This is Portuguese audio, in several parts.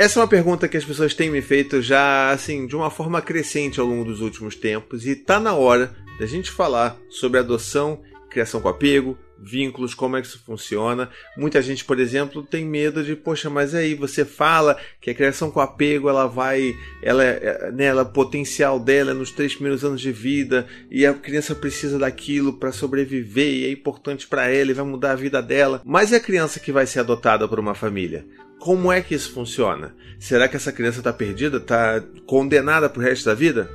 Essa é uma pergunta que as pessoas têm me feito já, assim, de uma forma crescente ao longo dos últimos tempos e tá na hora da gente falar sobre adoção, criação com apego, vínculos, como é que isso funciona. Muita gente, por exemplo, tem medo de, poxa, mas aí você fala que a criação com apego ela vai, ela, é, né, ela, o potencial dela é nos três primeiros anos de vida e a criança precisa daquilo para sobreviver e é importante para ela e vai mudar a vida dela. Mas e a criança que vai ser adotada por uma família? Como é que isso funciona? Será que essa criança está perdida? Está condenada para o resto da vida?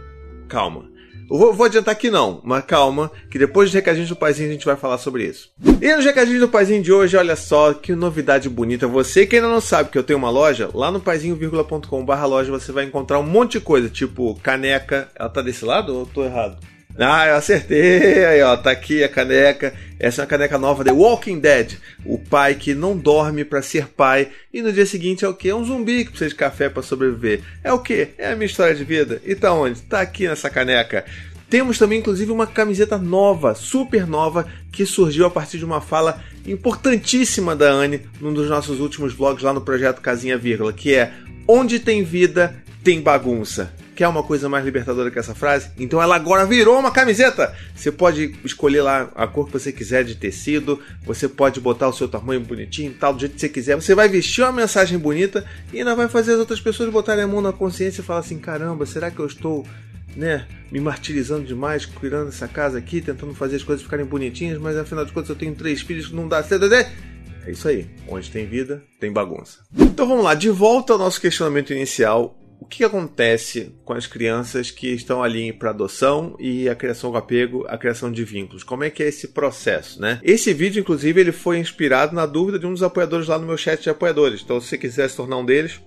Calma. Eu vou, vou, adiantar que não, mas calma, que depois dos recadinhos do Paizinho a gente vai falar sobre isso. E nos recadinhos do Paizinho de hoje, olha só que novidade bonita. Você que ainda não sabe que eu tenho uma loja, lá no paizinho.com.br loja você vai encontrar um monte de coisa, tipo caneca. Ela tá desse lado ou eu tô errado? Ah, eu acertei. Aí, ó, tá aqui a caneca. Essa é uma caneca nova The Walking Dead. O pai que não dorme para ser pai e no dia seguinte é o que? É um zumbi que precisa de café para sobreviver. É o que? É a minha história de vida. E tá onde? Tá aqui nessa caneca. Temos também, inclusive, uma camiseta nova, super nova, que surgiu a partir de uma fala importantíssima da Anne num dos nossos últimos vlogs lá no projeto Casinha Vírgula, que é Onde tem vida, tem bagunça. Quer uma coisa mais libertadora que essa frase? Então ela agora virou uma camiseta! Você pode escolher lá a cor que você quiser de tecido, você pode botar o seu tamanho bonitinho, tal, do jeito que você quiser. Você vai vestir uma mensagem bonita e ainda vai fazer as outras pessoas botarem a mão na consciência e falar assim: caramba, será que eu estou né, me martirizando demais, cuidando dessa casa aqui, tentando fazer as coisas ficarem bonitinhas, mas afinal de contas eu tenho três filhos que não dá certo. É isso aí. Onde tem vida, tem bagunça. Então vamos lá, de volta ao nosso questionamento inicial o que acontece com as crianças que estão ali para adoção e a criação do apego, a criação de vínculos? Como é que é esse processo, né? Esse vídeo, inclusive, ele foi inspirado na dúvida de um dos apoiadores lá no meu chat de apoiadores. Então, se você quiser se tornar um deles,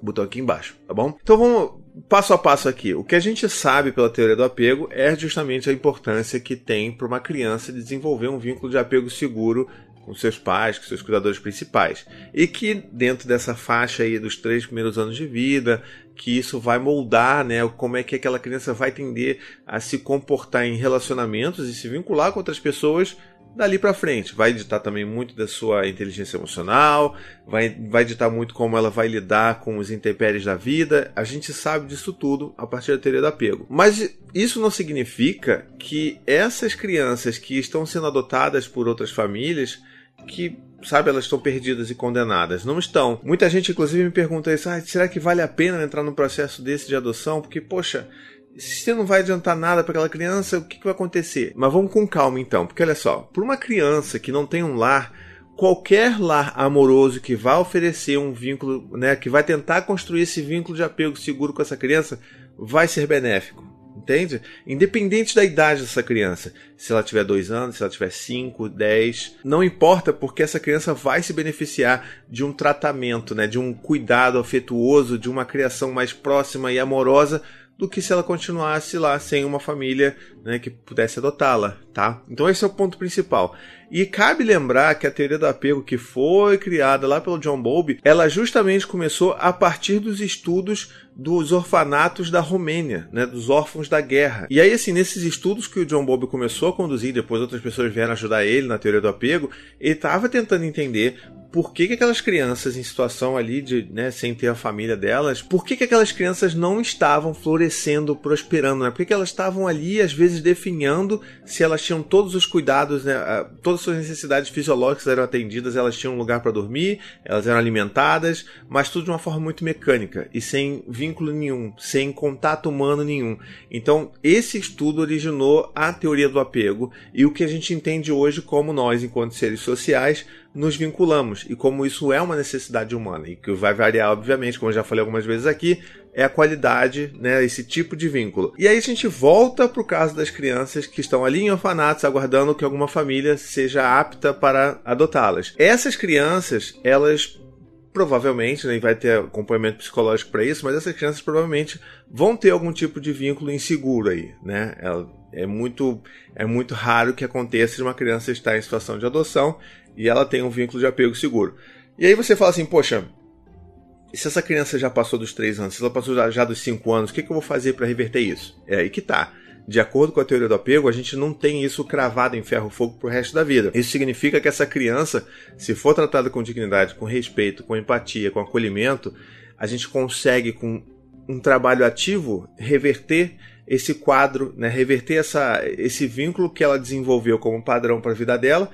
botão aqui embaixo, tá bom? Então vamos passo a passo aqui. O que a gente sabe pela teoria do apego é justamente a importância que tem para uma criança desenvolver um vínculo de apego seguro com seus pais, com seus cuidadores principais. E que dentro dessa faixa aí dos três primeiros anos de vida, que isso vai moldar, né, como é que aquela criança vai tender a se comportar em relacionamentos e se vincular com outras pessoas dali para frente. Vai ditar também muito da sua inteligência emocional, vai, vai ditar muito como ela vai lidar com os intempéries da vida. A gente sabe disso tudo a partir da teoria do apego. Mas isso não significa que essas crianças que estão sendo adotadas por outras famílias que sabe, elas estão perdidas e condenadas. Não estão. Muita gente, inclusive, me pergunta isso: ah, será que vale a pena entrar num processo desse de adoção? Porque, poxa, se não vai adiantar nada para aquela criança, o que, que vai acontecer? Mas vamos com calma então, porque olha só: para uma criança que não tem um lar, qualquer lar amoroso que vai oferecer um vínculo, né, que vai tentar construir esse vínculo de apego seguro com essa criança, vai ser benéfico. Entende? Independente da idade dessa criança, se ela tiver dois anos, se ela tiver cinco, dez, não importa, porque essa criança vai se beneficiar de um tratamento, né, de um cuidado afetuoso, de uma criação mais próxima e amorosa do que se ela continuasse lá sem uma família né, que pudesse adotá-la, tá? Então esse é o ponto principal. E cabe lembrar que a teoria do apego que foi criada lá pelo John Bowlby, ela justamente começou a partir dos estudos dos orfanatos da Romênia, né, dos órfãos da guerra. E aí, assim, nesses estudos que o John Bowlby começou a conduzir, depois outras pessoas vieram ajudar ele na teoria do apego, ele estava tentando entender por que, que aquelas crianças em situação ali de, né, sem ter a família delas, por que, que aquelas crianças não estavam florescendo, prosperando, né? Por que, que elas estavam ali, às vezes, definhando se elas tinham todos os cuidados, né, todas as suas necessidades fisiológicas eram atendidas, elas tinham um lugar para dormir, elas eram alimentadas, mas tudo de uma forma muito mecânica e sem vínculo nenhum, sem contato humano nenhum. Então, esse estudo originou a teoria do apego e o que a gente entende hoje como nós, enquanto seres sociais, nos vinculamos e como isso é uma necessidade humana e que vai variar, obviamente, como eu já falei algumas vezes aqui, é a qualidade, né, esse tipo de vínculo. E aí a gente volta para o caso das crianças que estão ali em orfanatos aguardando que alguma família seja apta para adotá-las. Essas crianças, elas provavelmente, né, vai ter acompanhamento psicológico para isso, mas essas crianças provavelmente vão ter algum tipo de vínculo inseguro aí, né? É, é muito, é muito raro que aconteça de uma criança estar em situação de adoção e ela tem um vínculo de apego seguro. E aí você fala assim, poxa, se essa criança já passou dos 3 anos, se ela passou já, já dos 5 anos, o que, que eu vou fazer para reverter isso? É aí que tá. de acordo com a teoria do apego, a gente não tem isso cravado em ferro fogo pro resto da vida. Isso significa que essa criança, se for tratada com dignidade, com respeito, com empatia, com acolhimento, a gente consegue com um trabalho ativo reverter esse quadro, né, reverter essa, esse vínculo que ela desenvolveu como padrão para a vida dela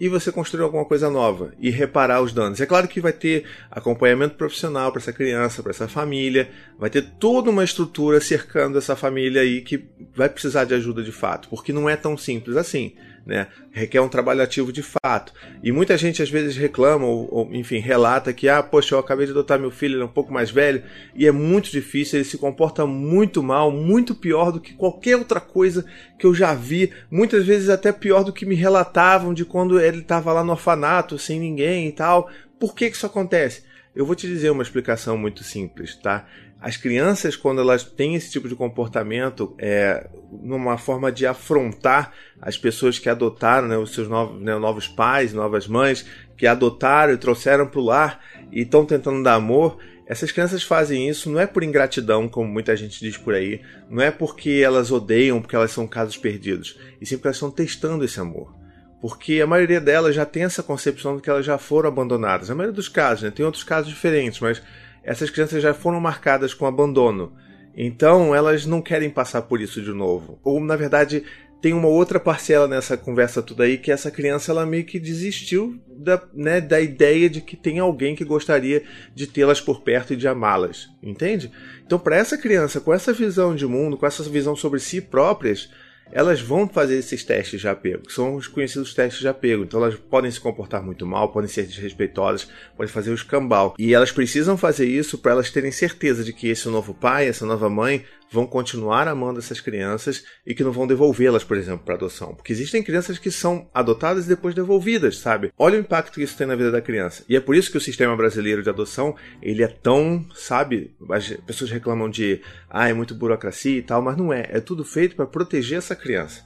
e você construir alguma coisa nova e reparar os danos. É claro que vai ter acompanhamento profissional para essa criança, para essa família, vai ter toda uma estrutura cercando essa família aí que vai precisar de ajuda de fato, porque não é tão simples assim né? Requer um trabalho ativo de fato. E muita gente às vezes reclama ou, ou, enfim, relata que, ah, poxa, eu acabei de adotar meu filho, ele é um pouco mais velho, e é muito difícil, ele se comporta muito mal, muito pior do que qualquer outra coisa que eu já vi, muitas vezes até pior do que me relatavam de quando ele estava lá no orfanato, sem ninguém e tal. Por que, que isso acontece? Eu vou te dizer uma explicação muito simples, tá? As crianças, quando elas têm esse tipo de comportamento, é, numa forma de afrontar as pessoas que adotaram, né, os seus novos, né, novos pais, novas mães, que adotaram e trouxeram para o lar e estão tentando dar amor, essas crianças fazem isso não é por ingratidão, como muita gente diz por aí, não é porque elas odeiam, porque elas são casos perdidos, e sim porque elas estão testando esse amor. Porque a maioria delas já tem essa concepção de que elas já foram abandonadas. Na maioria dos casos, né? Tem outros casos diferentes, mas essas crianças já foram marcadas com abandono. Então elas não querem passar por isso de novo. Ou na verdade tem uma outra parcela nessa conversa toda aí que essa criança ela meio que desistiu da, né, da ideia de que tem alguém que gostaria de tê-las por perto e de amá-las, entende? Então para essa criança com essa visão de mundo, com essa visão sobre si próprias, elas vão fazer esses testes de apego, que são os conhecidos testes de apego. Então elas podem se comportar muito mal, podem ser desrespeitosas, podem fazer o escambau. E elas precisam fazer isso para elas terem certeza de que esse novo pai, essa nova mãe, vão continuar amando essas crianças e que não vão devolvê-las, por exemplo, para adoção. Porque existem crianças que são adotadas e depois devolvidas, sabe? Olha o impacto que isso tem na vida da criança. E é por isso que o sistema brasileiro de adoção, ele é tão, sabe? As pessoas reclamam de, ah, é muito burocracia e tal, mas não é. É tudo feito para proteger essa criança.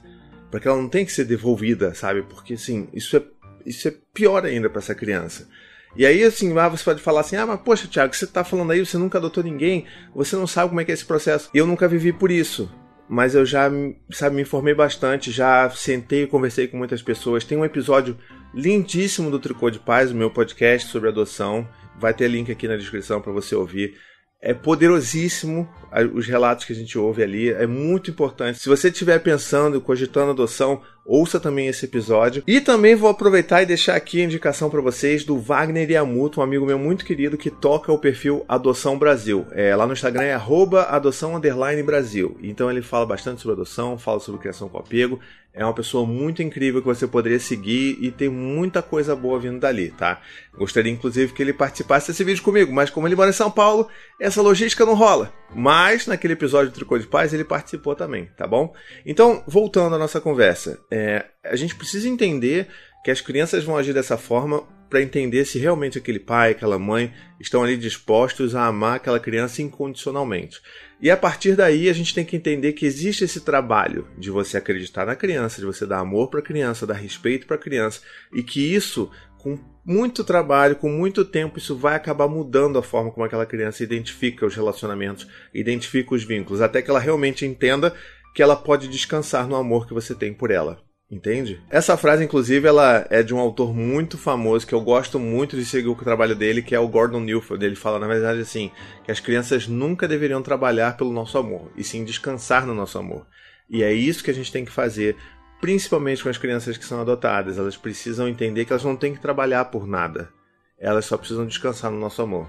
Para que ela não tenha que ser devolvida, sabe? Porque, assim, isso é, isso é pior ainda para essa criança. E aí, assim, ah, você pode falar assim: ah, mas poxa, Thiago, você tá falando aí, você nunca adotou ninguém, você não sabe como é que é esse processo. Eu nunca vivi por isso. Mas eu já, sabe, me informei bastante, já sentei e conversei com muitas pessoas. Tem um episódio lindíssimo do Tricô de Paz, o meu podcast sobre adoção. Vai ter link aqui na descrição para você ouvir. É poderosíssimo os relatos que a gente ouve ali, é muito importante. Se você estiver pensando, cogitando adoção, ouça também esse episódio. E também vou aproveitar e deixar aqui a indicação para vocês do Wagner Yamuto, um amigo meu muito querido que toca o perfil Adoção Brasil. É, lá no Instagram é adoção Brasil. Então ele fala bastante sobre adoção, fala sobre criação com apego. É uma pessoa muito incrível que você poderia seguir e tem muita coisa boa vindo dali, tá? Gostaria inclusive que ele participasse desse vídeo comigo, mas como ele mora em São Paulo, essa logística não rola. Mas naquele episódio do Tricô de Paz ele participou também, tá bom? Então, voltando à nossa conversa, é, a gente precisa entender que as crianças vão agir dessa forma para entender se realmente aquele pai, aquela mãe estão ali dispostos a amar aquela criança incondicionalmente. E a partir daí a gente tem que entender que existe esse trabalho de você acreditar na criança, de você dar amor para a criança, dar respeito para a criança, e que isso, com muito trabalho, com muito tempo, isso vai acabar mudando a forma como aquela criança identifica os relacionamentos, identifica os vínculos, até que ela realmente entenda que ela pode descansar no amor que você tem por ela. Entende? Essa frase, inclusive, ela é de um autor muito famoso que eu gosto muito de seguir o trabalho dele, que é o Gordon Newfield. Ele fala, na verdade, assim, que as crianças nunca deveriam trabalhar pelo nosso amor, e sim descansar no nosso amor. E é isso que a gente tem que fazer, principalmente com as crianças que são adotadas. Elas precisam entender que elas não têm que trabalhar por nada. Elas só precisam descansar no nosso amor.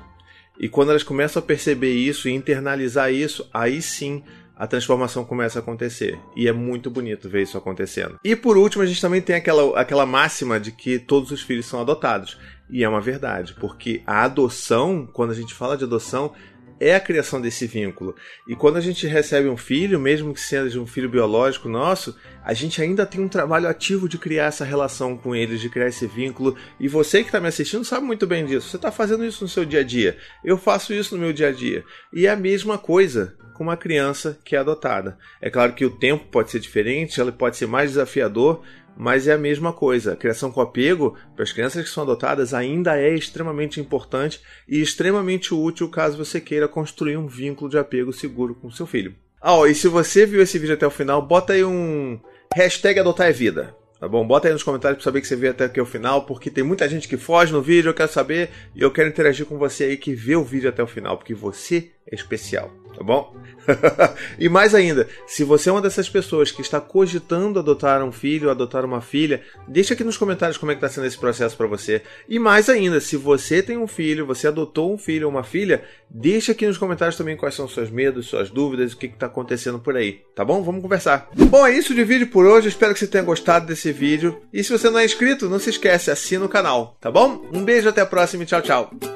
E quando elas começam a perceber isso e internalizar isso, aí sim a transformação começa a acontecer. E é muito bonito ver isso acontecendo. E por último, a gente também tem aquela, aquela máxima de que todos os filhos são adotados. E é uma verdade, porque a adoção, quando a gente fala de adoção, é a criação desse vínculo. E quando a gente recebe um filho, mesmo que seja um filho biológico nosso, a gente ainda tem um trabalho ativo de criar essa relação com eles, de criar esse vínculo. E você que está me assistindo sabe muito bem disso. Você está fazendo isso no seu dia a dia. Eu faço isso no meu dia a dia. E é a mesma coisa com uma criança que é adotada. É claro que o tempo pode ser diferente, ela pode ser mais desafiador, mas é a mesma coisa. A criação com apego, para as crianças que são adotadas, ainda é extremamente importante e extremamente útil caso você queira construir um vínculo de apego seguro com seu filho. Ah, ó, e se você viu esse vídeo até o final, bota aí um hashtag adotar é vida. Tá bom? Bota aí nos comentários para saber que você viu até aqui o final, porque tem muita gente que foge no vídeo, eu quero saber e eu quero interagir com você aí que vê o vídeo até o final, porque você é especial, tá bom? e mais ainda, se você é uma dessas pessoas que está cogitando adotar um filho ou adotar uma filha, deixa aqui nos comentários como é que está sendo esse processo para você. E mais ainda, se você tem um filho, você adotou um filho ou uma filha, deixa aqui nos comentários também quais são seus medos, suas dúvidas, o que está acontecendo por aí, tá bom? Vamos conversar. Bom, é isso de vídeo por hoje, espero que você tenha gostado desse vídeo. E se você não é inscrito, não se esquece, assina o canal, tá bom? Um beijo, até a próxima e tchau, tchau.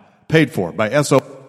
paid for by SO.